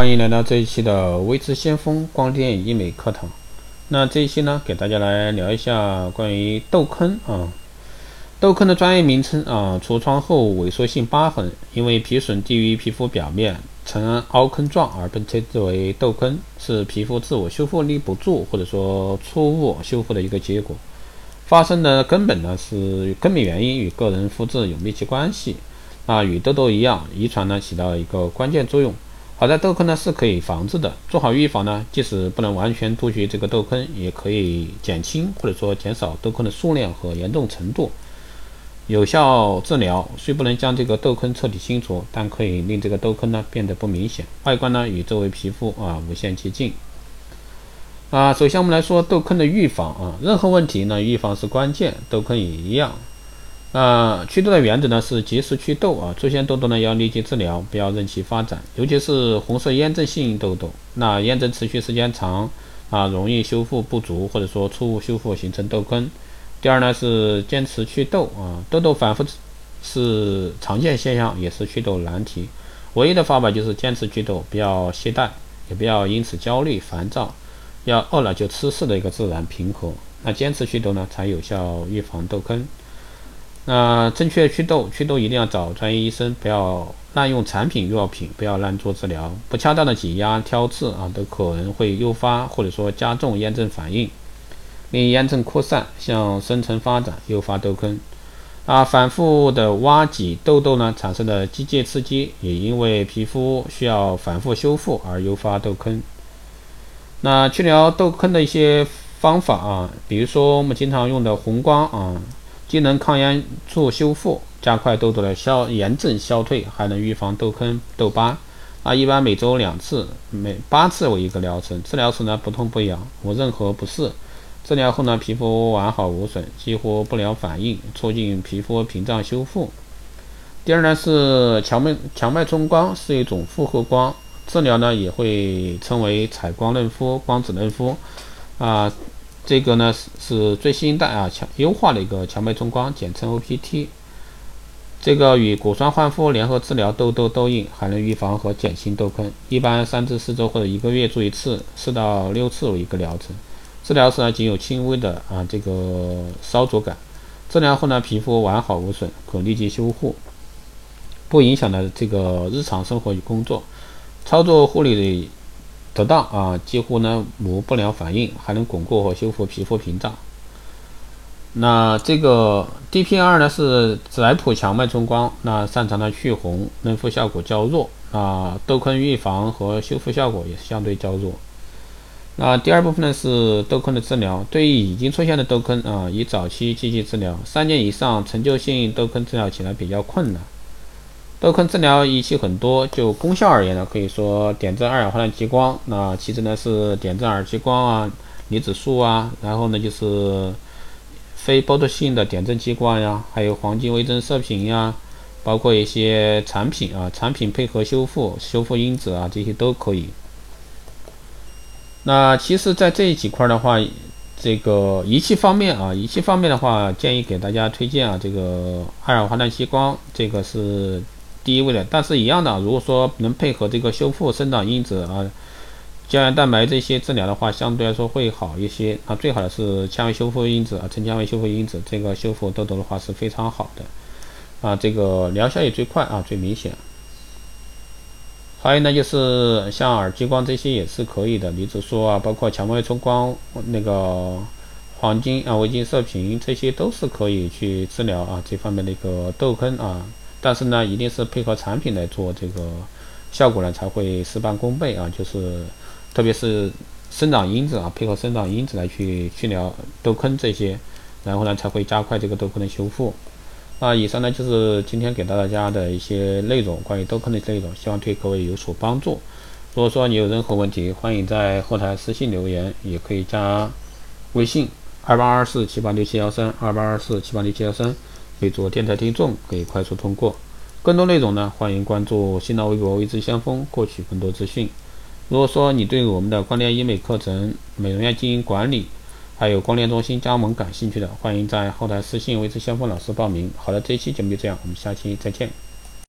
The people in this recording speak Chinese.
欢迎来到这一期的微知先锋光电医美课堂。那这一期呢，给大家来聊一下关于痘坑啊。痘坑的专业名称啊，痤疮后萎缩性疤痕，因为皮损低于皮肤表面呈凹坑状而被称之为痘坑，是皮肤自我修复力不足或者说错误修复的一个结果。发生的根本呢是根本原因与个人肤质有密切关系。啊，与痘痘一样，遗传呢起到一个关键作用。好在痘坑呢是可以防治的，做好预防呢，即使不能完全杜绝这个痘坑，也可以减轻或者说减少痘坑的数量和严重程度。有效治疗虽不能将这个痘坑彻底清除，但可以令这个痘坑呢变得不明显，外观呢与周围皮肤啊无限接近。啊，首先我们来说痘坑的预防啊，任何问题呢预防是关键，痘坑也一样。那祛痘的原则呢是及时祛痘啊，出现痘痘呢要立即治疗，不要任其发展，尤其是红色炎症性痘痘。那炎症持续时间长啊，容易修复不足或者说错误修复形成痘坑。第二呢是坚持祛痘啊，痘痘反复是常见现象，也是祛痘难题。唯一的方法就是坚持祛痘，不要懈怠，也不要因此焦虑烦躁，要饿了就吃适的一个自然平和。那坚持祛痘呢，才有效预防痘坑。那正确祛痘，祛痘一定要找专业医生，不要滥用产品药品，不要滥做治疗，不恰当的挤压挑刺啊，都可能会诱发或者说加重炎症反应，令炎症扩散向深层发展，诱发痘坑。啊，反复的挖挤痘痘呢，产生的机械刺激，也因为皮肤需要反复修复而诱发痘坑。那去疗痘坑的一些方法啊，比如说我们经常用的红光啊。既能抗炎促修复，加快痘痘的消炎症消退，还能预防痘坑痘疤。啊，一般每周两次，每八次为一个疗程。治疗时呢不痛不痒，无任何不适。治疗后呢皮肤完好无损，几乎不良反应，促进皮肤屏障修复。第二呢是强脉强脉冲光是一种复合光治疗呢，也会称为采光嫩肤、光子嫩肤。啊。这个呢是是最新一代啊强优化的一个强脉冲光，简称 OPT。这个与果酸焕肤联合治疗痘痘痘印，还能预防和减轻痘坑。一般三至四周或者一个月做一次，四到六次为一个疗程。治疗时呢仅有轻微的啊这个烧灼感。治疗后呢皮肤完好无损，可立即修复，不影响的这个日常生活与工作。操作护理。得当啊，几乎呢无不良反应，还能巩固和修复皮肤屏障。那这个 DPR 呢是紫莱普强脉冲光，那擅长的去红，嫩肤效果较弱，啊痘坑预防和修复效果也是相对较弱。那第二部分呢是痘坑的治疗，对于已经出现的痘坑啊，以早期积极治疗，三年以上陈旧性痘坑治疗起来比较困难。痘坑治疗仪器很多，就功效而言呢，可以说点阵二氧化碳激光，那其次呢是点阵耳激光啊、离子束啊，然后呢就是非剥脱性的点阵激光呀，还有黄金微针射频呀，包括一些产品啊，产品配合修复、修复因子啊，这些都可以。那其实，在这几块的话，这个仪器方面啊，仪器方面的话，建议给大家推荐啊，这个二氧化碳激光，这个是。第一位的，但是一样的，如果说能配合这个修复生长因子啊、胶原蛋白这些治疗的话，相对来说会好一些。啊，最好的是纤维修复因子啊，成纤维修复因子，这个修复痘痘的话是非常好的。啊，这个疗效也最快啊，最明显。还有呢，就是像耳激光这些也是可以的，离子束啊，包括强脉冲光、那个黄金啊、微晶射频这些都是可以去治疗啊这方面的一个痘坑啊。但是呢，一定是配合产品来做这个效果呢，才会事半功倍啊！就是特别是生长因子啊，配合生长因子来去去疗痘坑这些，然后呢才会加快这个痘坑的修复。那以上呢就是今天给到大家的一些内容，关于痘坑的内容，希望对各位有所帮助。如果说你有任何问题，欢迎在后台私信留言，也可以加微信二八二四七八六七幺三二八二四七八六七幺三。可以做电台听众可以快速通过。更多内容呢，欢迎关注新浪微博“未知先锋”获取更多资讯。如果说你对我们的光电医美课程、美容院经营管理，还有光电中心加盟感兴趣的，欢迎在后台私信“未知先锋”老师报名。好了，这一期节目就这样，我们下期再见。